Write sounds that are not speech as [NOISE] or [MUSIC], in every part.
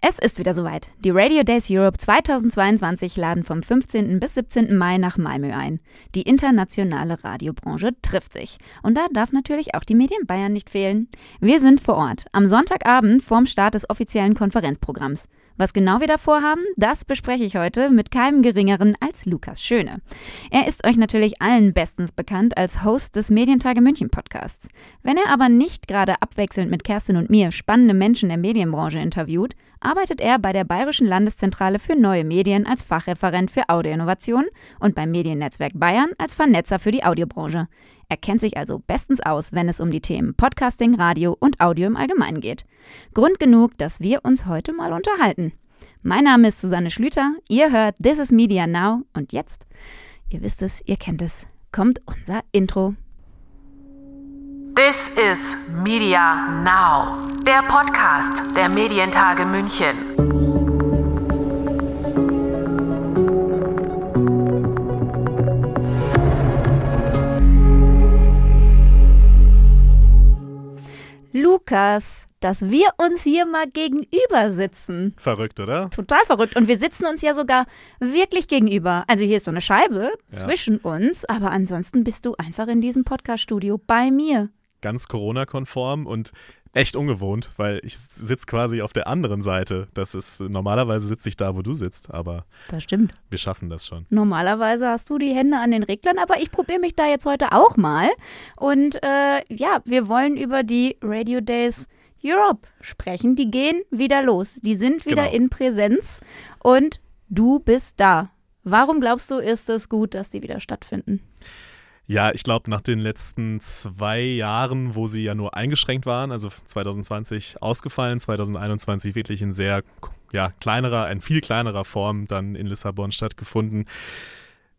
Es ist wieder soweit. Die Radio Days Europe 2022 laden vom 15. bis 17. Mai nach Malmö ein. Die internationale Radiobranche trifft sich. Und da darf natürlich auch die Medien Bayern nicht fehlen. Wir sind vor Ort, am Sonntagabend vorm Start des offiziellen Konferenzprogramms. Was genau wir da vorhaben, das bespreche ich heute mit keinem Geringeren als Lukas Schöne. Er ist euch natürlich allen bestens bekannt als Host des Medientage München Podcasts. Wenn er aber nicht gerade abwechselnd mit Kerstin und mir spannende Menschen der Medienbranche interviewt, arbeitet er bei der Bayerischen Landeszentrale für neue Medien als Fachreferent für Audioinnovation und beim Mediennetzwerk Bayern als Vernetzer für die Audiobranche. Er kennt sich also bestens aus, wenn es um die Themen Podcasting, Radio und Audio im Allgemeinen geht. Grund genug, dass wir uns heute mal unterhalten. Mein Name ist Susanne Schlüter, ihr hört This is Media Now und jetzt, ihr wisst es, ihr kennt es, kommt unser Intro. This is Media Now, der Podcast der Medientage München. Lukas, dass wir uns hier mal gegenüber sitzen. Verrückt, oder? Total verrückt. Und wir sitzen uns ja sogar wirklich gegenüber. Also hier ist so eine Scheibe ja. zwischen uns, aber ansonsten bist du einfach in diesem Podcast-Studio bei mir. Ganz Corona-konform und echt ungewohnt, weil ich sitze quasi auf der anderen Seite. Das ist normalerweise sitze ich da, wo du sitzt, aber das stimmt. Wir schaffen das schon. Normalerweise hast du die Hände an den Reglern, aber ich probiere mich da jetzt heute auch mal. Und äh, ja, wir wollen über die Radio Days Europe sprechen. Die gehen wieder los. Die sind wieder genau. in Präsenz und du bist da. Warum glaubst du, ist es gut, dass die wieder stattfinden? Ja, ich glaube, nach den letzten zwei Jahren, wo sie ja nur eingeschränkt waren, also 2020 ausgefallen, 2021 wirklich in sehr ja, kleinerer, in viel kleinerer Form dann in Lissabon stattgefunden.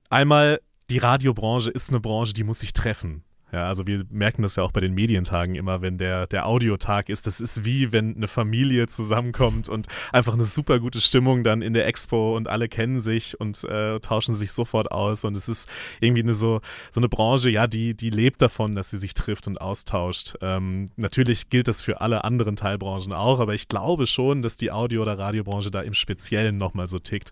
Einmal, die Radiobranche ist eine Branche, die muss sich treffen. Ja, also wir merken das ja auch bei den Medientagen immer, wenn der, der Audiotag ist. Das ist wie, wenn eine Familie zusammenkommt und einfach eine super gute Stimmung dann in der Expo und alle kennen sich und äh, tauschen sich sofort aus. Und es ist irgendwie eine so, so eine Branche, ja, die, die lebt davon, dass sie sich trifft und austauscht. Ähm, natürlich gilt das für alle anderen Teilbranchen auch, aber ich glaube schon, dass die Audio- oder Radiobranche da im Speziellen nochmal so tickt.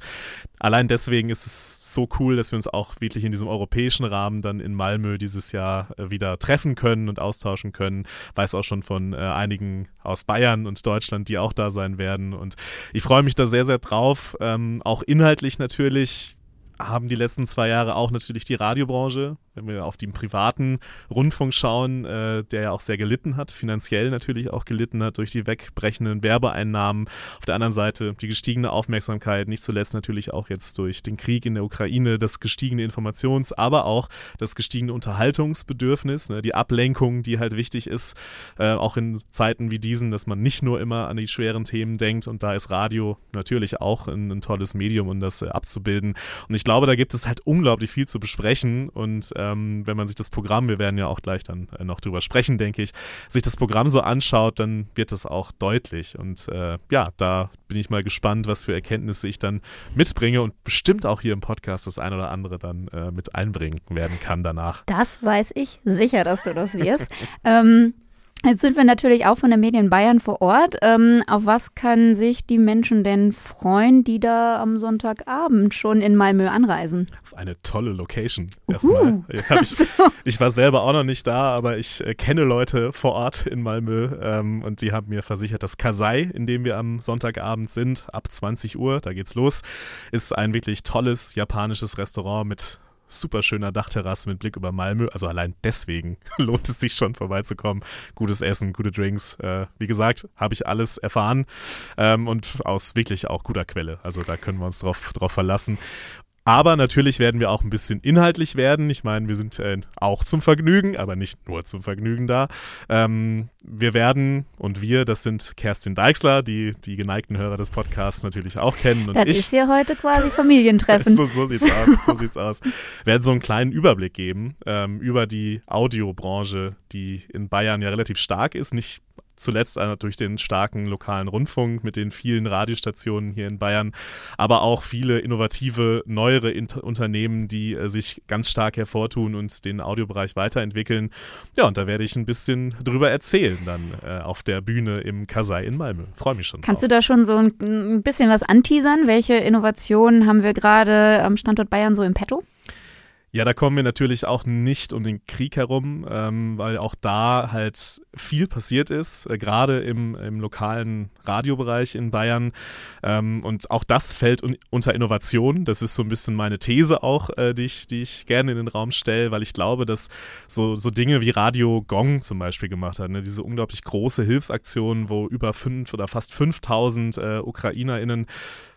Allein deswegen ist es so cool, dass wir uns auch wirklich in diesem europäischen Rahmen dann in Malmö dieses Jahr äh, wieder treffen können und austauschen können. Weiß auch schon von äh, einigen aus Bayern und Deutschland, die auch da sein werden. Und ich freue mich da sehr, sehr drauf. Ähm, auch inhaltlich natürlich haben die letzten zwei Jahre auch natürlich die Radiobranche wenn wir auf den privaten Rundfunk schauen, äh, der ja auch sehr gelitten hat, finanziell natürlich auch gelitten hat durch die wegbrechenden Werbeeinnahmen. Auf der anderen Seite die gestiegene Aufmerksamkeit, nicht zuletzt natürlich auch jetzt durch den Krieg in der Ukraine, das gestiegene Informations-, aber auch das gestiegene Unterhaltungsbedürfnis, ne, die Ablenkung, die halt wichtig ist, äh, auch in Zeiten wie diesen, dass man nicht nur immer an die schweren Themen denkt und da ist Radio natürlich auch ein, ein tolles Medium, um das äh, abzubilden. Und ich glaube, da gibt es halt unglaublich viel zu besprechen und äh, ähm, wenn man sich das Programm, wir werden ja auch gleich dann äh, noch drüber sprechen, denke ich, sich das Programm so anschaut, dann wird das auch deutlich. Und äh, ja, da bin ich mal gespannt, was für Erkenntnisse ich dann mitbringe und bestimmt auch hier im Podcast das ein oder andere dann äh, mit einbringen werden kann danach. Das weiß ich sicher, dass du das wirst. [LAUGHS] ähm, Jetzt sind wir natürlich auch von der Medien Bayern vor Ort. Ähm, auf was können sich die Menschen denn freuen, die da am Sonntagabend schon in Malmö anreisen? Auf eine tolle Location erstmal. Ja, [LAUGHS] ich, ich, war selber auch noch nicht da, aber ich äh, kenne Leute vor Ort in Malmö ähm, und die haben mir versichert, dass Kasai, in dem wir am Sonntagabend sind, ab 20 Uhr, da geht's los, ist ein wirklich tolles japanisches Restaurant mit super schöner Dachterrasse mit Blick über Malmö. Also allein deswegen [LAUGHS] lohnt es sich schon vorbeizukommen. Gutes Essen, gute Drinks. Äh, wie gesagt, habe ich alles erfahren ähm, und aus wirklich auch guter Quelle. Also da können wir uns drauf, drauf verlassen. Aber natürlich werden wir auch ein bisschen inhaltlich werden. Ich meine, wir sind äh, auch zum Vergnügen, aber nicht nur zum Vergnügen da. Ähm, wir werden, und wir, das sind Kerstin Deixler, die die geneigten Hörer des Podcasts natürlich auch kennen. Und das ich, ist ja heute quasi Familientreffen. [LAUGHS] so, so sieht's aus, so sieht's aus. Wir werden so einen kleinen Überblick geben ähm, über die Audiobranche, die in Bayern ja relativ stark ist. Nicht zuletzt durch den starken lokalen Rundfunk mit den vielen Radiostationen hier in Bayern, aber auch viele innovative, neuere Inter Unternehmen, die äh, sich ganz stark hervortun und den Audiobereich weiterentwickeln. Ja, und da werde ich ein bisschen drüber erzählen dann äh, auf der Bühne im Kasai in Malmö. Freue mich schon. Kannst drauf. du da schon so ein, ein bisschen was anteasern? Welche Innovationen haben wir gerade am Standort Bayern so im Petto? Ja, da kommen wir natürlich auch nicht um den Krieg herum, ähm, weil auch da halt viel passiert ist, äh, gerade im, im lokalen Radiobereich in Bayern. Ähm, und auch das fällt un unter Innovation. Das ist so ein bisschen meine These auch, äh, die, ich, die ich gerne in den Raum stelle, weil ich glaube, dass so, so Dinge wie Radio Gong zum Beispiel gemacht hat, ne? diese unglaublich große Hilfsaktion, wo über fünf oder fast 5000 äh, UkrainerInnen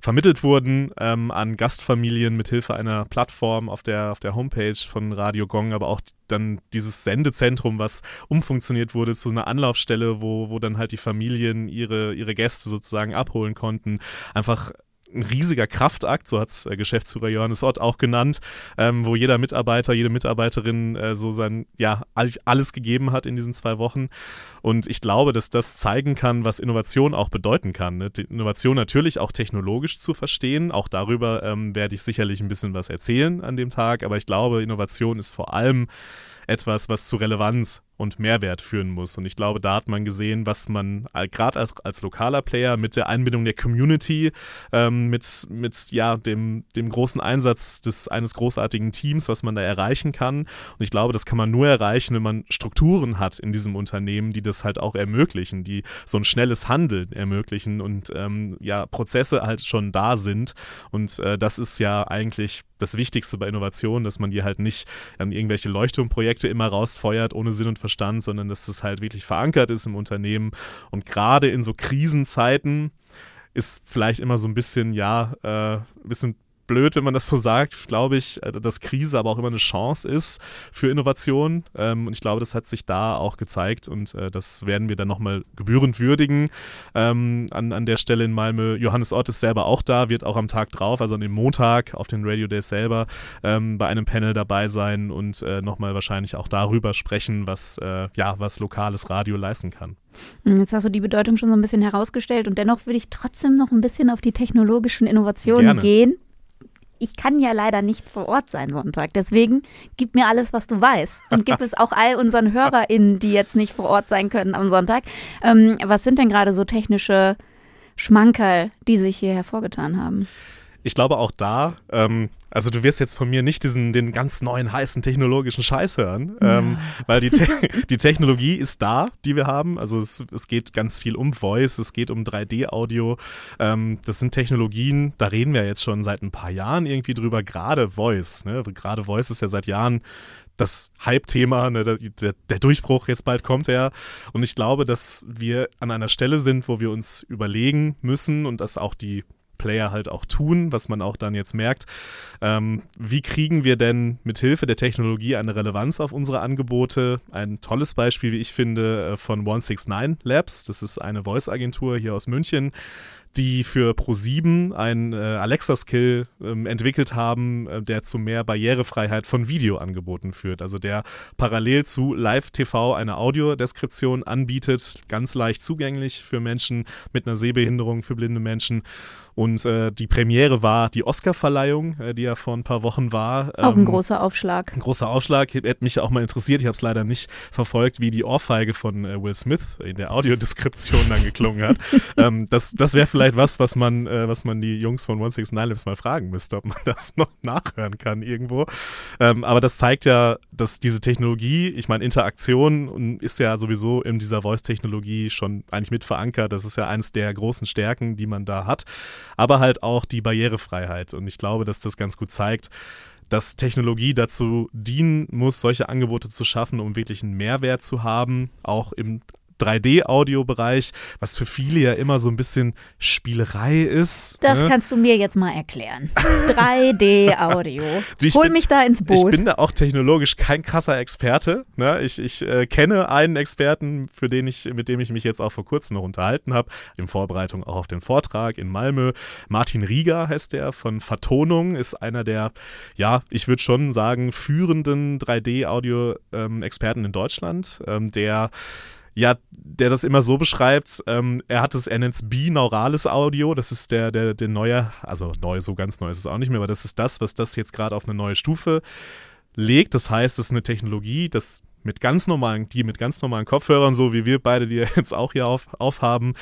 vermittelt wurden ähm, an Gastfamilien mit Hilfe einer Plattform auf der, auf der Homepage von Radio Gong, aber auch dann dieses Sendezentrum, was umfunktioniert wurde zu einer Anlaufstelle, wo, wo dann halt die Familien ihre, ihre Gäste sozusagen abholen konnten. Einfach ein riesiger Kraftakt, so hat es äh, Geschäftsführer Johannes Ott auch genannt, ähm, wo jeder Mitarbeiter, jede Mitarbeiterin äh, so sein, ja, alles gegeben hat in diesen zwei Wochen. Und ich glaube, dass das zeigen kann, was Innovation auch bedeuten kann. Ne? Innovation natürlich auch technologisch zu verstehen. Auch darüber ähm, werde ich sicherlich ein bisschen was erzählen an dem Tag. Aber ich glaube, Innovation ist vor allem etwas, was zu Relevanz und Mehrwert führen muss. Und ich glaube, da hat man gesehen, was man gerade als, als lokaler Player mit der Einbindung der Community, ähm, mit, mit ja, dem, dem großen Einsatz des, eines großartigen Teams, was man da erreichen kann. Und ich glaube, das kann man nur erreichen, wenn man Strukturen hat in diesem Unternehmen, die das halt auch ermöglichen, die so ein schnelles Handeln ermöglichen und ähm, ja, Prozesse halt schon da sind. Und äh, das ist ja eigentlich das Wichtigste bei Innovation, dass man die halt nicht an irgendwelche Leuchtturmprojekte immer rausfeuert, ohne Sinn und Verstand, sondern dass das halt wirklich verankert ist im Unternehmen. Und gerade in so Krisenzeiten ist vielleicht immer so ein bisschen, ja, äh, ein bisschen blöd, wenn man das so sagt, glaube ich, äh, dass Krise aber auch immer eine Chance ist für Innovation. Ähm, und ich glaube, das hat sich da auch gezeigt und äh, das werden wir dann nochmal gebührend würdigen ähm, an, an der Stelle in Malmö. Johannes Ott ist selber auch da, wird auch am Tag drauf, also an dem Montag auf den Radio Days selber ähm, bei einem Panel dabei sein und äh, nochmal wahrscheinlich auch darüber sprechen, was, äh, ja, was lokales Radio leisten kann. Hm, jetzt hast du die Bedeutung schon so ein bisschen herausgestellt und dennoch würde ich trotzdem noch ein bisschen auf die technologischen Innovationen Gerne. gehen ich kann ja leider nicht vor Ort sein Sonntag. Deswegen gib mir alles, was du weißt. Und gib es auch all unseren [LAUGHS] HörerInnen, die jetzt nicht vor Ort sein können am Sonntag. Ähm, was sind denn gerade so technische Schmankerl, die sich hier hervorgetan haben? Ich glaube auch da, ähm, also du wirst jetzt von mir nicht diesen den ganz neuen heißen technologischen Scheiß hören, ja. ähm, weil die, Te [LAUGHS] die Technologie ist da, die wir haben. Also es, es geht ganz viel um Voice, es geht um 3D-Audio. Ähm, das sind Technologien, da reden wir jetzt schon seit ein paar Jahren irgendwie drüber. Gerade Voice, ne? gerade Voice ist ja seit Jahren das Hype-Thema, ne, der, der, Durchbruch, jetzt bald kommt er. Und ich glaube, dass wir an einer Stelle sind, wo wir uns überlegen müssen und dass auch die Player halt auch tun, was man auch dann jetzt merkt. Ähm, wie kriegen wir denn mit Hilfe der Technologie eine Relevanz auf unsere Angebote? Ein tolles Beispiel, wie ich finde, äh, von 169 Labs. Das ist eine Voice-Agentur hier aus München die für Pro7 einen äh, Alexa-Skill ähm, entwickelt haben, äh, der zu mehr Barrierefreiheit von Videoangeboten führt. Also der parallel zu Live-TV eine Audiodeskription anbietet, ganz leicht zugänglich für Menschen mit einer Sehbehinderung, für blinde Menschen. Und äh, die Premiere war die Oscar-Verleihung, äh, die ja vor ein paar Wochen war. Auch ein ähm, großer Aufschlag. Ein großer Aufschlag. Hätte mich auch mal interessiert. Ich habe es leider nicht verfolgt, wie die Ohrfeige von äh, Will Smith in der Audiodeskription dann geklungen hat. [LAUGHS] ähm, das das wäre vielleicht was, was man, äh, was man die Jungs von 169 Labs mal fragen müsste, ob man [LAUGHS] das noch nachhören kann irgendwo. Ähm, aber das zeigt ja, dass diese Technologie, ich meine, Interaktion ist ja sowieso in dieser Voice-Technologie schon eigentlich mit verankert. Das ist ja eines der großen Stärken, die man da hat aber halt auch die Barrierefreiheit. Und ich glaube, dass das ganz gut zeigt, dass Technologie dazu dienen muss, solche Angebote zu schaffen, um wirklich einen Mehrwert zu haben, auch im 3D-Audio-Bereich, was für viele ja immer so ein bisschen Spielerei ist. Das ne? kannst du mir jetzt mal erklären. [LAUGHS] 3D-Audio. Hol bin, mich da ins Boot. Ich bin da auch technologisch kein krasser Experte. Ne? Ich, ich äh, kenne einen Experten, für den ich, mit dem ich mich jetzt auch vor kurzem noch unterhalten habe, in Vorbereitung auch auf den Vortrag in Malmö. Martin Rieger heißt der von Vertonung, ist einer der, ja, ich würde schon sagen, führenden 3D-Audio-Experten ähm, in Deutschland, ähm, der ja, der das immer so beschreibt, ähm, er hat es, er nennt es binaurales Audio, das ist der, der, der neue, also neu, so ganz neu ist es auch nicht mehr, aber das ist das, was das jetzt gerade auf eine neue Stufe legt. Das heißt, es ist eine Technologie, das mit ganz normalen, die mit ganz normalen Kopfhörern, so wie wir beide, die [LAUGHS] jetzt auch hier auf, aufhaben,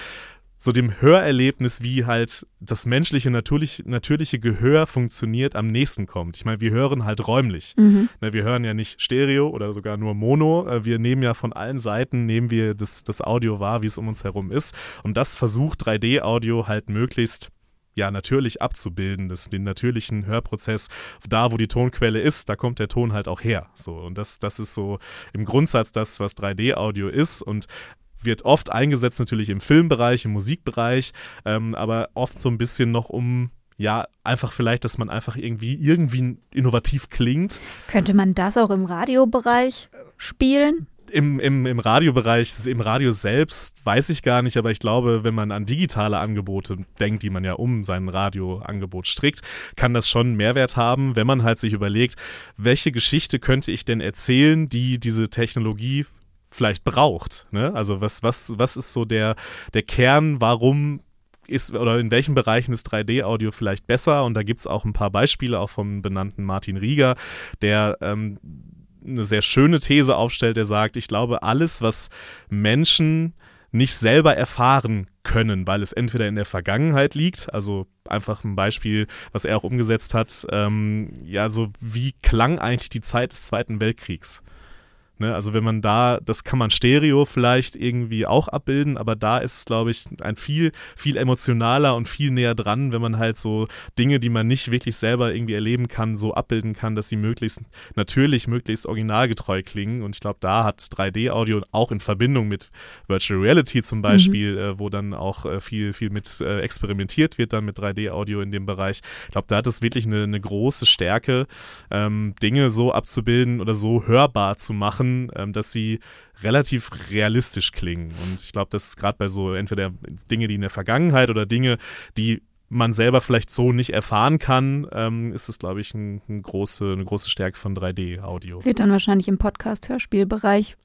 so dem Hörerlebnis, wie halt das menschliche, natürlich, natürliche Gehör funktioniert, am nächsten kommt. Ich meine, wir hören halt räumlich. Mhm. Ne, wir hören ja nicht Stereo oder sogar nur Mono. Äh, wir nehmen ja von allen Seiten, nehmen wir das, das Audio wahr, wie es um uns herum ist. Und das versucht 3D-Audio halt möglichst ja natürlich abzubilden, das, den natürlichen Hörprozess, da wo die Tonquelle ist, da kommt der Ton halt auch her. So, und das, das ist so im Grundsatz das, was 3D-Audio ist. Und wird oft eingesetzt natürlich im Filmbereich, im Musikbereich, ähm, aber oft so ein bisschen noch um ja, einfach vielleicht, dass man einfach irgendwie irgendwie innovativ klingt. Könnte man das auch im Radiobereich spielen? Im, im, Im Radiobereich, im Radio selbst weiß ich gar nicht, aber ich glaube, wenn man an digitale Angebote denkt, die man ja um sein Radioangebot strickt, kann das schon Mehrwert haben, wenn man halt sich überlegt, welche Geschichte könnte ich denn erzählen, die diese Technologie vielleicht braucht. Ne? Also was, was, was ist so der, der Kern, warum ist oder in welchen Bereichen ist 3D-Audio vielleicht besser? Und da gibt es auch ein paar Beispiele, auch vom benannten Martin Rieger, der ähm, eine sehr schöne These aufstellt, der sagt, ich glaube, alles, was Menschen nicht selber erfahren können, weil es entweder in der Vergangenheit liegt, also einfach ein Beispiel, was er auch umgesetzt hat, ähm, ja, so wie klang eigentlich die Zeit des Zweiten Weltkriegs? Ne? Also wenn man da, das kann man Stereo vielleicht irgendwie auch abbilden, aber da ist es, glaube ich, ein viel, viel emotionaler und viel näher dran, wenn man halt so Dinge, die man nicht wirklich selber irgendwie erleben kann, so abbilden kann, dass sie möglichst natürlich, möglichst originalgetreu klingen. Und ich glaube, da hat 3D-Audio auch in Verbindung mit Virtual Reality zum Beispiel, mhm. äh, wo dann auch äh, viel, viel mit äh, experimentiert wird, dann mit 3D-Audio in dem Bereich. Ich glaube, da hat es wirklich eine, eine große Stärke, ähm, Dinge so abzubilden oder so hörbar zu machen machen, ähm, dass sie relativ realistisch klingen. Und ich glaube, das ist gerade bei so entweder Dinge, die in der Vergangenheit oder Dinge, die man selber vielleicht so nicht erfahren kann, ähm, ist es, glaube ich, ein, ein große, eine große Stärke von 3D-Audio. Wird dann wahrscheinlich im Podcast-Hörspielbereich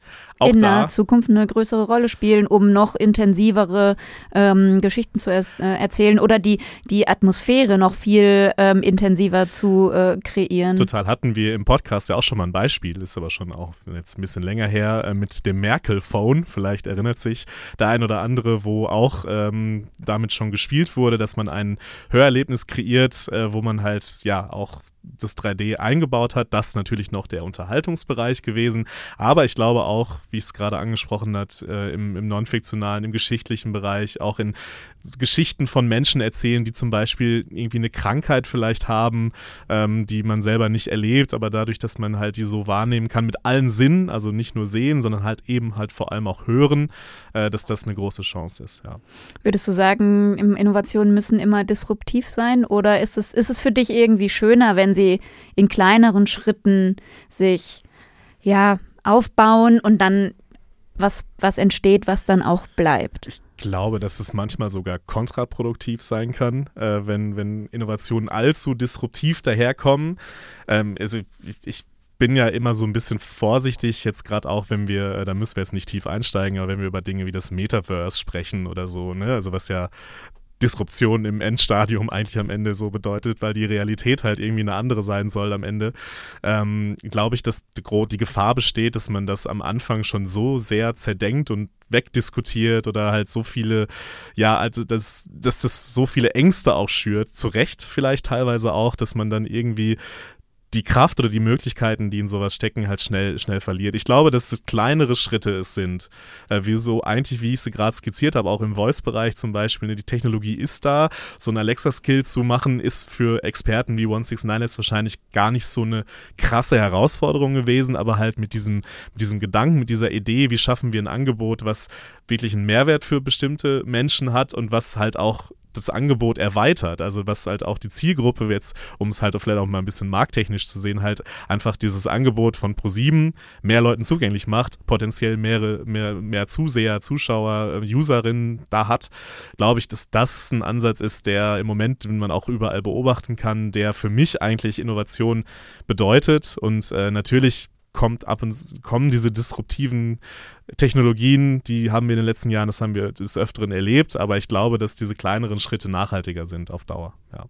in naher Zukunft eine größere Rolle spielen, um noch intensivere ähm, Geschichten zu er äh, erzählen oder die, die Atmosphäre noch viel ähm, intensiver zu äh, kreieren. Total. Hatten wir im Podcast ja auch schon mal ein Beispiel, ist aber schon auch jetzt ein bisschen länger her, äh, mit dem Merkel-Phone. Vielleicht erinnert sich der ein oder andere, wo auch ähm, damit schon gespielt wurde, dass man einen Hörerlebnis kreiert, äh, wo man halt ja auch das 3D eingebaut hat. Das ist natürlich noch der Unterhaltungsbereich gewesen. Aber ich glaube auch, wie ich es gerade angesprochen hat, äh, im, im non-fiktionalen, im geschichtlichen Bereich, auch in Geschichten von Menschen erzählen, die zum Beispiel irgendwie eine Krankheit vielleicht haben, ähm, die man selber nicht erlebt, aber dadurch, dass man halt die so wahrnehmen kann mit allen Sinnen, also nicht nur sehen, sondern halt eben halt vor allem auch hören, äh, dass das eine große Chance ist. Ja. Würdest du sagen, Innovationen müssen immer disruptiv sein oder ist es, ist es für dich irgendwie schöner, wenn sie in kleineren Schritten sich ja aufbauen und dann was, was entsteht, was dann auch bleibt. Ich glaube, dass es manchmal sogar kontraproduktiv sein kann, äh, wenn, wenn Innovationen allzu disruptiv daherkommen. Ähm, also ich, ich bin ja immer so ein bisschen vorsichtig, jetzt gerade auch, wenn wir, äh, da müssen wir jetzt nicht tief einsteigen, aber wenn wir über Dinge wie das Metaverse sprechen oder so, ne, also was ja Disruption im Endstadium eigentlich am Ende so bedeutet, weil die Realität halt irgendwie eine andere sein soll am Ende, ähm, glaube ich, dass die Gefahr besteht, dass man das am Anfang schon so sehr zerdenkt und wegdiskutiert oder halt so viele, ja, also dass, dass das so viele Ängste auch schürt, zu Recht vielleicht teilweise auch, dass man dann irgendwie die Kraft oder die Möglichkeiten, die in sowas stecken, halt schnell, schnell verliert. Ich glaube, dass es kleinere Schritte es sind. Äh, wie so eigentlich, wie ich sie gerade skizziert habe, auch im Voice-Bereich zum Beispiel. Ne, die Technologie ist da. So ein Alexa-Skill zu machen, ist für Experten wie 169 jetzt wahrscheinlich gar nicht so eine krasse Herausforderung gewesen, aber halt mit diesem, mit diesem Gedanken, mit dieser Idee, wie schaffen wir ein Angebot, was wirklich einen Mehrwert für bestimmte Menschen hat und was halt auch das Angebot erweitert. Also was halt auch die Zielgruppe jetzt, um es halt vielleicht auch mal ein bisschen markttechnisch zu sehen, halt einfach dieses Angebot von Pro7 mehr Leuten zugänglich macht, potenziell mehrere, mehr, mehr Zuseher, Zuschauer, äh, Userinnen da hat, glaube ich, dass das ein Ansatz ist, der im Moment, den man auch überall beobachten kann, der für mich eigentlich Innovation bedeutet und äh, natürlich kommt ab und kommen diese disruptiven Technologien, die haben wir in den letzten Jahren, das haben wir des Öfteren erlebt, aber ich glaube, dass diese kleineren Schritte nachhaltiger sind auf Dauer. Ja.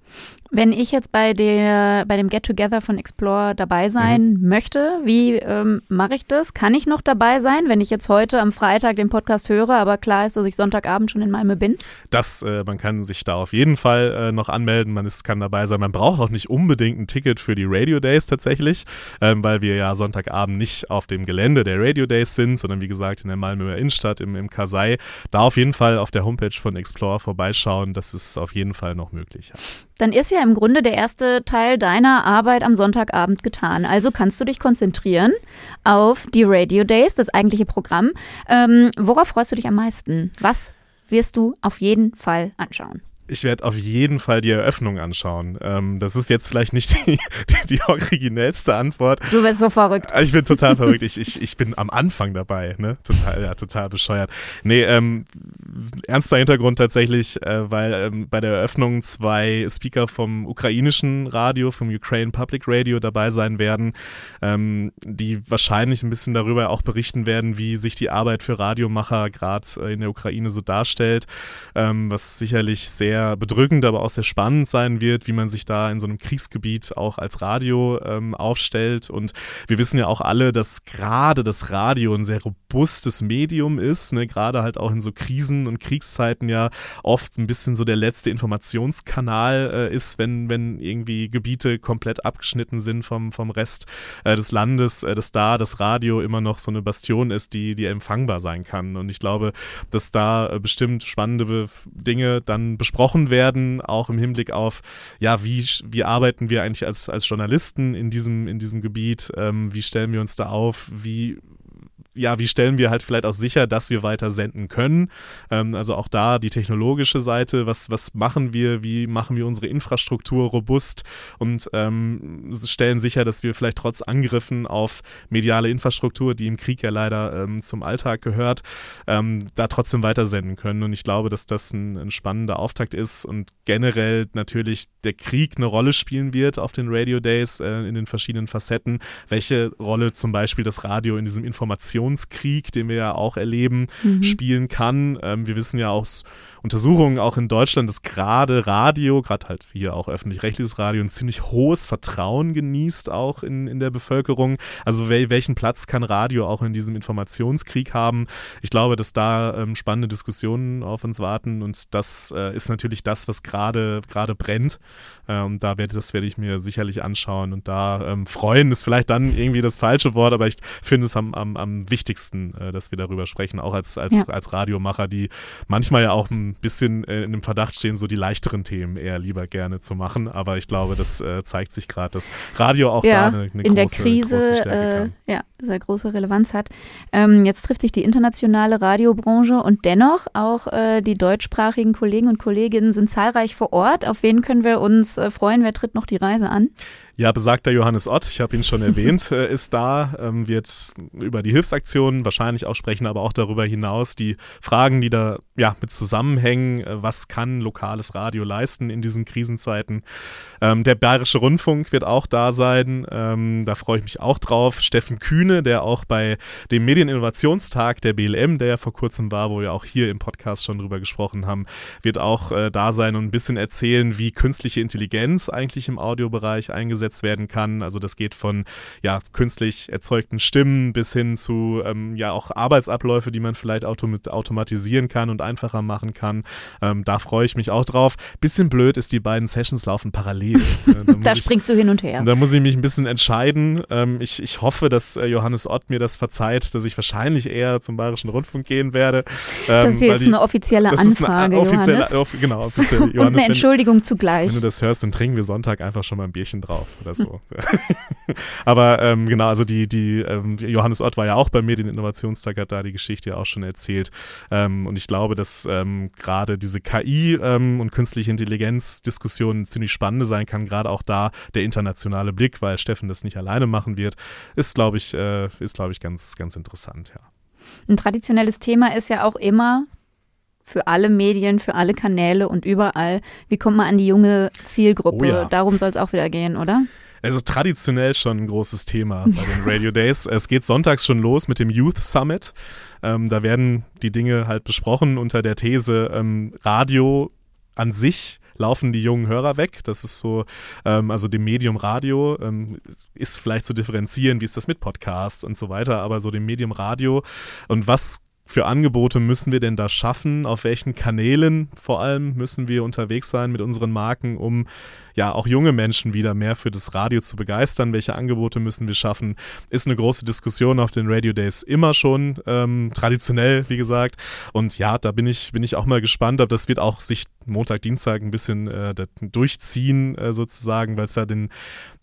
Wenn ich jetzt bei, der, bei dem Get-Together von Explore dabei sein mhm. möchte, wie ähm, mache ich das? Kann ich noch dabei sein, wenn ich jetzt heute am Freitag den Podcast höre, aber klar ist, dass ich Sonntagabend schon in Malmö bin? Das, äh, man kann sich da auf jeden Fall äh, noch anmelden, man ist, kann dabei sein. Man braucht auch nicht unbedingt ein Ticket für die Radio Days tatsächlich, ähm, weil wir ja Sonntagabend nicht auf dem Gelände der Radio Days sind, sondern wie gesagt in der Malmöer Innenstadt im, im Kasai. Da auf jeden Fall auf der Homepage von Explore vorbeischauen, das ist auf jeden Fall noch möglich. Dann ist ja im Grunde der erste Teil deiner Arbeit am Sonntagabend getan. Also kannst du dich konzentrieren auf die Radio Days, das eigentliche Programm. Ähm, worauf freust du dich am meisten? Was wirst du auf jeden Fall anschauen? Ich werde auf jeden Fall die Eröffnung anschauen. Ähm, das ist jetzt vielleicht nicht [LAUGHS] die, die, die, originellste Antwort. Du bist so verrückt. Ich bin total verrückt. [LAUGHS] Ich, ich, ich bin am Anfang dabei, ne? Total, ja, total bescheuert. Nee, ähm, ernster Hintergrund tatsächlich, äh, weil ähm, bei der Eröffnung zwei Speaker vom ukrainischen Radio, vom Ukraine Public Radio dabei sein werden, ähm, die wahrscheinlich ein bisschen darüber auch berichten werden, wie sich die Arbeit für Radiomacher gerade äh, in der Ukraine so darstellt, ähm, was sicherlich sehr sehr bedrückend, aber auch sehr spannend sein wird, wie man sich da in so einem Kriegsgebiet auch als Radio ähm, aufstellt. Und wir wissen ja auch alle, dass gerade das Radio ein sehr robustes Medium ist, ne? gerade halt auch in so Krisen und Kriegszeiten ja oft ein bisschen so der letzte Informationskanal äh, ist, wenn, wenn irgendwie Gebiete komplett abgeschnitten sind vom, vom Rest äh, des Landes, äh, dass da das Radio immer noch so eine Bastion ist, die, die empfangbar sein kann. Und ich glaube, dass da äh, bestimmt spannende Dinge dann besprochen besprochen werden, auch im Hinblick auf, ja, wie, wie arbeiten wir eigentlich als, als Journalisten in diesem, in diesem Gebiet, ähm, wie stellen wir uns da auf, wie ja, wie stellen wir halt vielleicht auch sicher, dass wir weiter senden können? Ähm, also auch da die technologische Seite, was, was machen wir, wie machen wir unsere Infrastruktur robust und ähm, stellen sicher, dass wir vielleicht trotz Angriffen auf mediale Infrastruktur, die im Krieg ja leider ähm, zum Alltag gehört, ähm, da trotzdem weiter senden können. Und ich glaube, dass das ein, ein spannender Auftakt ist und generell natürlich der Krieg eine Rolle spielen wird auf den Radio Days äh, in den verschiedenen Facetten, welche Rolle zum Beispiel das Radio in diesem Informations Informationskrieg, den wir ja auch erleben, mhm. spielen kann. Ähm, wir wissen ja aus Untersuchungen auch in Deutschland, dass gerade Radio, gerade halt hier auch öffentlich-rechtliches Radio, ein ziemlich hohes Vertrauen genießt, auch in, in der Bevölkerung. Also wel, welchen Platz kann Radio auch in diesem Informationskrieg haben? Ich glaube, dass da ähm, spannende Diskussionen auf uns warten und das äh, ist natürlich das, was gerade gerade brennt. Ähm, da werde das werde ich mir sicherlich anschauen und da ähm, freuen ist vielleicht dann irgendwie das falsche Wort, aber ich finde es am, am, am wichtigsten, äh, dass wir darüber sprechen, auch als, als, ja. als Radiomacher, die manchmal ja auch ein bisschen äh, in dem Verdacht stehen, so die leichteren Themen eher lieber gerne zu machen. Aber ich glaube, das äh, zeigt sich gerade, dass Radio auch ja, da eine, eine in große, der Krise, große Stärke äh, ja, sehr große Relevanz hat. Ähm, jetzt trifft sich die internationale Radiobranche und dennoch auch äh, die deutschsprachigen Kollegen und Kolleginnen sind zahlreich vor Ort. Auf wen können wir uns äh, freuen? Wer tritt noch die Reise an? Ja, besagter Johannes Ott, ich habe ihn schon erwähnt, [LAUGHS] äh, ist da, ähm, wird über die Hilfsaktionen wahrscheinlich auch sprechen, aber auch darüber hinaus die Fragen, die da ja mit zusammenhängen, äh, was kann lokales Radio leisten in diesen Krisenzeiten. Ähm, der Bayerische Rundfunk wird auch da sein, ähm, da freue ich mich auch drauf. Steffen Kühne, der auch bei dem Medieninnovationstag der BLM, der ja vor kurzem war, wo wir auch hier im Podcast schon drüber gesprochen haben, wird auch äh, da sein und ein bisschen erzählen, wie künstliche Intelligenz eigentlich im Audiobereich eingesetzt eingesetzt werden kann. Also das geht von ja, künstlich erzeugten Stimmen bis hin zu ähm, ja auch Arbeitsabläufe, die man vielleicht automat automatisieren kann und einfacher machen kann. Ähm, da freue ich mich auch drauf. Bisschen blöd ist, die beiden Sessions laufen parallel. [LAUGHS] Da, da springst ich, du hin und her. Da muss ich mich ein bisschen entscheiden. Ähm, ich, ich hoffe, dass äh, Johannes Ott mir das verzeiht, dass ich wahrscheinlich eher zum Bayerischen Rundfunk gehen werde. das ist ähm, jetzt die, eine offizielle Anfrage, eine, offizielle, Johannes. Auf, genau, [LAUGHS] offiziell, Johannes, und eine Entschuldigung wenn, zugleich. Wenn du das hörst, dann trinken wir Sonntag einfach schon mal ein Bierchen drauf oder so. [LAUGHS] Aber ähm, genau, also die, die ähm, Johannes Ott war ja auch bei mir, den Innovationstag hat da die Geschichte ja auch schon erzählt. Ähm, und ich glaube, dass ähm, gerade diese KI ähm, und künstliche Intelligenz-Diskussion ziemlich spannende sein kann, gerade auch da der internationale Blick, weil Steffen das nicht alleine machen wird, ist, glaube ich, äh, ist, glaube ich, ganz, ganz interessant, ja. Ein traditionelles Thema ist ja auch immer für alle Medien, für alle Kanäle und überall. Wie kommt man an die junge Zielgruppe? Oh ja. Darum soll es auch wieder gehen, oder? Es ist traditionell schon ein großes Thema bei den Radio Days. Es geht sonntags schon los mit dem Youth Summit. Ähm, da werden die Dinge halt besprochen unter der These ähm, Radio an sich laufen die jungen Hörer weg. Das ist so, ähm, also dem Medium Radio ähm, ist vielleicht zu differenzieren, wie ist das mit Podcasts und so weiter, aber so dem Medium Radio und was für Angebote müssen wir denn da schaffen? Auf welchen Kanälen vor allem müssen wir unterwegs sein mit unseren Marken, um ja auch junge Menschen wieder mehr für das Radio zu begeistern? Welche Angebote müssen wir schaffen? Ist eine große Diskussion auf den Radio Days immer schon ähm, traditionell, wie gesagt. Und ja, da bin ich bin ich auch mal gespannt, ob das wird auch sich Montag, Dienstag ein bisschen äh, durchziehen äh, sozusagen, weil es ja den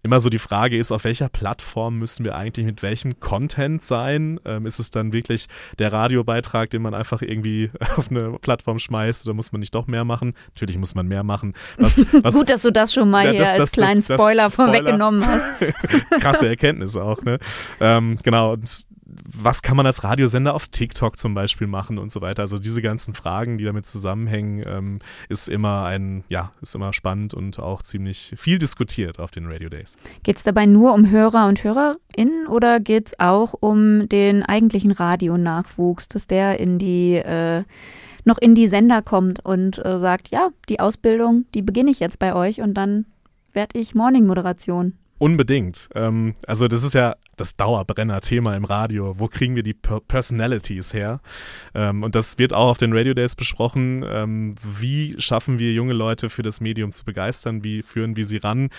immer so die Frage ist, auf welcher Plattform müssen wir eigentlich mit welchem Content sein? Ähm, ist es dann wirklich der Radiobeitrag, den man einfach irgendwie [LAUGHS] auf eine Plattform schmeißt oder muss man nicht doch mehr machen? Natürlich muss man mehr machen. Was, [LAUGHS] was, Gut, dass du das schon mal ja, hier das, als das, kleinen das, Spoiler vorweggenommen hast. [LAUGHS] Krasse Erkenntnis auch, ne? Ähm, genau, und was kann man als Radiosender auf TikTok zum Beispiel machen und so weiter. Also diese ganzen Fragen, die damit zusammenhängen, ähm, ist immer ein, ja, ist immer spannend und auch ziemlich viel diskutiert auf den Radio Days. Geht es dabei nur um Hörer und HörerInnen oder geht es auch um den eigentlichen Radionachwuchs, dass der in die äh, noch in die Sender kommt und äh, sagt, ja, die Ausbildung, die beginne ich jetzt bei euch und dann werde ich Morning-Moderation. Unbedingt. Ähm, also das ist ja das Dauerbrenner-Thema im Radio. Wo kriegen wir die per Personalities her? Ähm, und das wird auch auf den Radio Days besprochen. Ähm, wie schaffen wir junge Leute für das Medium zu begeistern? Wie führen wir sie ran?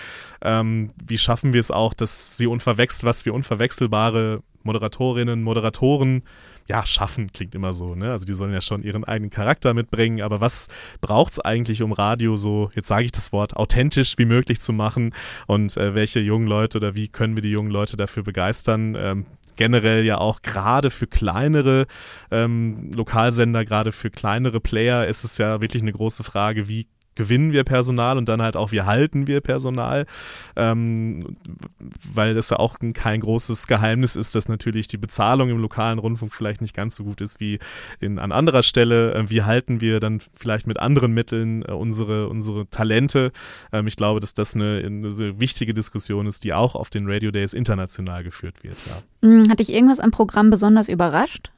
Ähm, wie schaffen wir es auch, dass sie unverwechselt, was wir unverwechselbare Moderatorinnen, Moderatoren ja, schaffen klingt immer so, ne? Also die sollen ja schon ihren eigenen Charakter mitbringen, aber was braucht es eigentlich, um Radio so, jetzt sage ich das Wort, authentisch wie möglich zu machen und äh, welche jungen Leute oder wie können wir die jungen Leute dafür begeistern? Ähm, generell ja auch gerade für kleinere ähm, Lokalsender, gerade für kleinere Player ist es ja wirklich eine große Frage, wie gewinnen wir Personal und dann halt auch, wie halten wir Personal, ähm, weil das ja auch kein großes Geheimnis ist, dass natürlich die Bezahlung im lokalen Rundfunk vielleicht nicht ganz so gut ist wie in, an anderer Stelle. Äh, wie halten wir dann vielleicht mit anderen Mitteln äh, unsere, unsere Talente? Ähm, ich glaube, dass das eine, eine wichtige Diskussion ist, die auch auf den Radio Days international geführt wird. Ja. Hm, hat dich irgendwas am Programm besonders überrascht?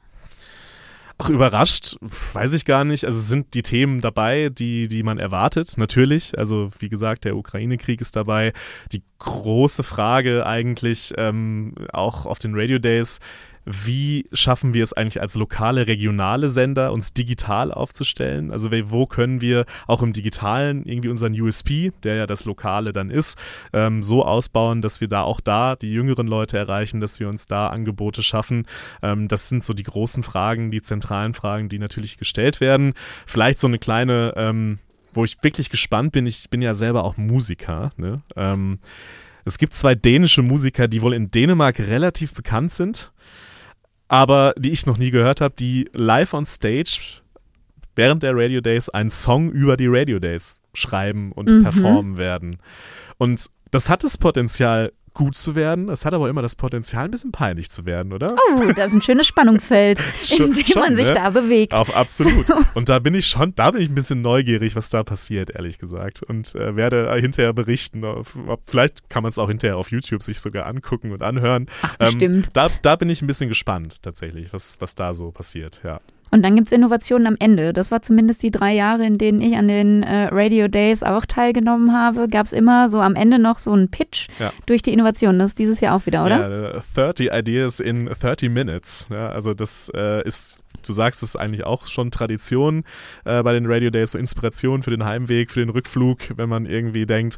Ach, überrascht, weiß ich gar nicht. Also sind die Themen dabei, die, die man erwartet, natürlich. Also wie gesagt, der Ukraine-Krieg ist dabei. Die große Frage eigentlich ähm, auch auf den Radio Days, wie schaffen wir es eigentlich als lokale, regionale Sender, uns digital aufzustellen? Also wo können wir auch im digitalen irgendwie unseren USP, der ja das Lokale dann ist, ähm, so ausbauen, dass wir da auch da die jüngeren Leute erreichen, dass wir uns da Angebote schaffen? Ähm, das sind so die großen Fragen, die zentralen Fragen, die natürlich gestellt werden. Vielleicht so eine kleine, ähm, wo ich wirklich gespannt bin, ich bin ja selber auch Musiker, ne? Ähm, es gibt zwei dänische Musiker, die wohl in Dänemark relativ bekannt sind aber die ich noch nie gehört habe, die live on stage während der Radio Days einen Song über die Radio Days schreiben und mhm. performen werden. Und das hat das Potenzial, gut zu werden. Es hat aber immer das Potenzial, ein bisschen peinlich zu werden, oder? Oh, das ist ein schönes Spannungsfeld, [LAUGHS] schon, in dem schon, man sich ne? da bewegt. Auf, absolut. [LAUGHS] Und da bin ich schon, da bin ich ein bisschen neugierig, was da passiert, ehrlich gesagt. Und äh, werde hinterher berichten. Ob, ob, vielleicht kann man es auch hinterher auf YouTube sich sogar angucken und anhören. Ach, ähm, da, da bin ich ein bisschen gespannt, tatsächlich, was, was da so passiert, ja. Und dann gibt es Innovationen am Ende. Das war zumindest die drei Jahre, in denen ich an den äh, Radio Days auch teilgenommen habe. Gab es immer so am Ende noch so einen Pitch ja. durch die Innovation. Das ist dieses Jahr auch wieder, oder? Ja, 30 Ideas in 30 Minutes. Ja, also das äh, ist du sagst es eigentlich auch schon Tradition äh, bei den Radio Days, so Inspiration für den Heimweg, für den Rückflug, wenn man irgendwie denkt,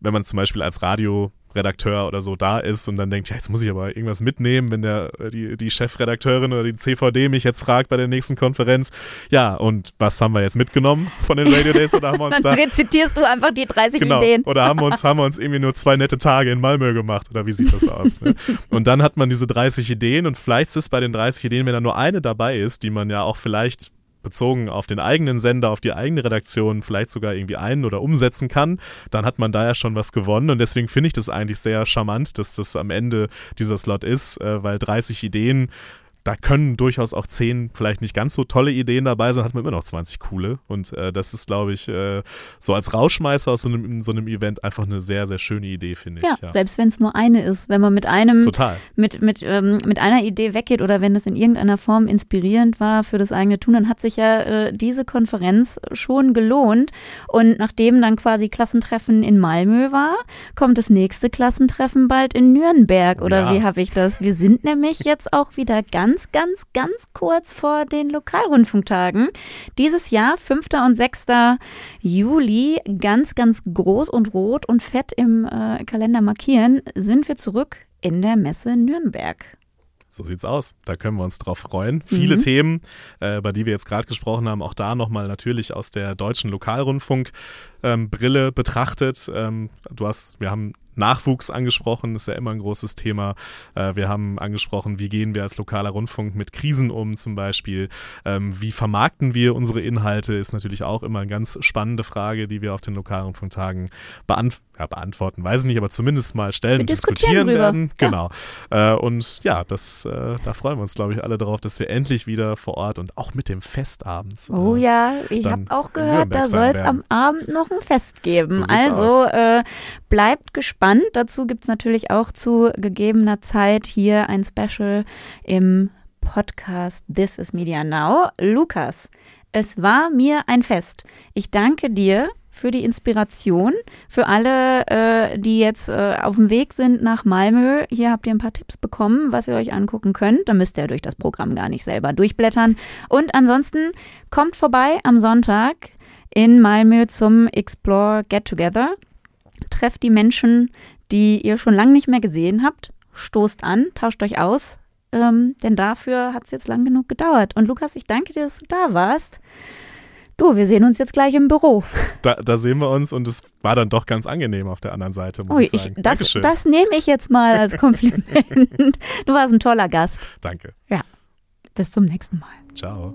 wenn man zum Beispiel als Radio Redakteur oder so da ist und dann denkt, ja, jetzt muss ich aber irgendwas mitnehmen, wenn der, äh, die, die Chefredakteurin oder die CVD mich jetzt fragt bei der nächsten Konferenz. Ja, und was haben wir jetzt mitgenommen von den Radio Days oder haben wir uns [LAUGHS] dann da. rezitierst du einfach die 30 genau. Ideen. Oder haben wir, uns, haben wir uns irgendwie nur zwei nette Tage in Malmö gemacht oder wie sieht das aus? Ne? Und dann hat man diese 30 Ideen und vielleicht ist es bei den 30 Ideen, wenn da nur eine dabei ist, die man ja auch vielleicht bezogen auf den eigenen Sender, auf die eigene Redaktion vielleicht sogar irgendwie ein- oder umsetzen kann, dann hat man da ja schon was gewonnen. Und deswegen finde ich das eigentlich sehr charmant, dass das am Ende dieser Slot ist, äh, weil 30 Ideen da können durchaus auch zehn vielleicht nicht ganz so tolle Ideen dabei sein, hat man immer noch 20 coole. Und äh, das ist, glaube ich, äh, so als Rauschmeißer aus so einem, so einem Event einfach eine sehr, sehr schöne Idee, finde ja, ich. Ja, selbst wenn es nur eine ist, wenn man mit einem, Total. mit, mit, ähm, mit einer Idee weggeht oder wenn es in irgendeiner Form inspirierend war für das eigene Tun, dann hat sich ja äh, diese Konferenz schon gelohnt. Und nachdem dann quasi Klassentreffen in Malmö war, kommt das nächste Klassentreffen bald in Nürnberg. Oder Ja. wie habe ich das? Wir sind nämlich jetzt auch wieder ganz, ganz, ganz kurz vor den Lokalrundfunktagen. Dieses Jahr, 5. und 6. Juli, ganz, ganz groß und rot und fett im äh, Kalender markieren, sind wir zurück in der Messe Nürnberg. So sieht's aus. Da können wir uns drauf freuen. Viele Mhm. Themen, äh, über die wir jetzt gerade gesprochen haben, auch da nochmal natürlich aus der deutschen Lokalrundfunk ähm, Brille betrachtet. Ähm, du hast, wir haben Nachwuchs angesprochen, ist ja immer ein großes Thema. Äh, wir haben angesprochen, wie gehen wir als lokaler Rundfunk mit Krisen um zum Beispiel. Ähm, wie vermarkten wir unsere Inhalte, ist natürlich auch immer eine ganz spannende Frage, die wir auf den Lokalrundfunktagen beant ja, beantworten, weiß ich nicht, aber zumindest mal stellen Wir und diskutieren diskutieren werden. Ja. Genau. Äh, und ja, das, äh, da freuen wir uns, glaube ich, alle darauf, dass wir endlich wieder vor Ort und auch mit dem Fest abends. Oh äh, ja, ich habe auch gehört, da soll es am Abend noch ein Fest geben. So also äh, bleibt gespannt. Dazu gibt es natürlich auch zu gegebener Zeit hier ein Special im Podcast This is Media Now. Lukas, es war mir ein Fest. Ich danke dir für die Inspiration, für alle, äh, die jetzt äh, auf dem Weg sind nach Malmö. Hier habt ihr ein paar Tipps bekommen, was ihr euch angucken könnt. Da müsst ihr durch das Programm gar nicht selber durchblättern. Und ansonsten kommt vorbei am Sonntag in Malmö zum Explore Get Together. Trefft die Menschen, die ihr schon lange nicht mehr gesehen habt. Stoßt an, tauscht euch aus. Ähm, denn dafür hat es jetzt lang genug gedauert. Und Lukas, ich danke dir, dass du da warst. Du, wir sehen uns jetzt gleich im Büro. [LAUGHS] Da, da sehen wir uns und es war dann doch ganz angenehm auf der anderen Seite, muss Ui, ich ich, sagen. das, Dankeschön. das nehme ich jetzt mal als [LAUGHS] Kompliment. du warst ein toller Gast. Danke. Bis zum nächsten Mal. Ciao.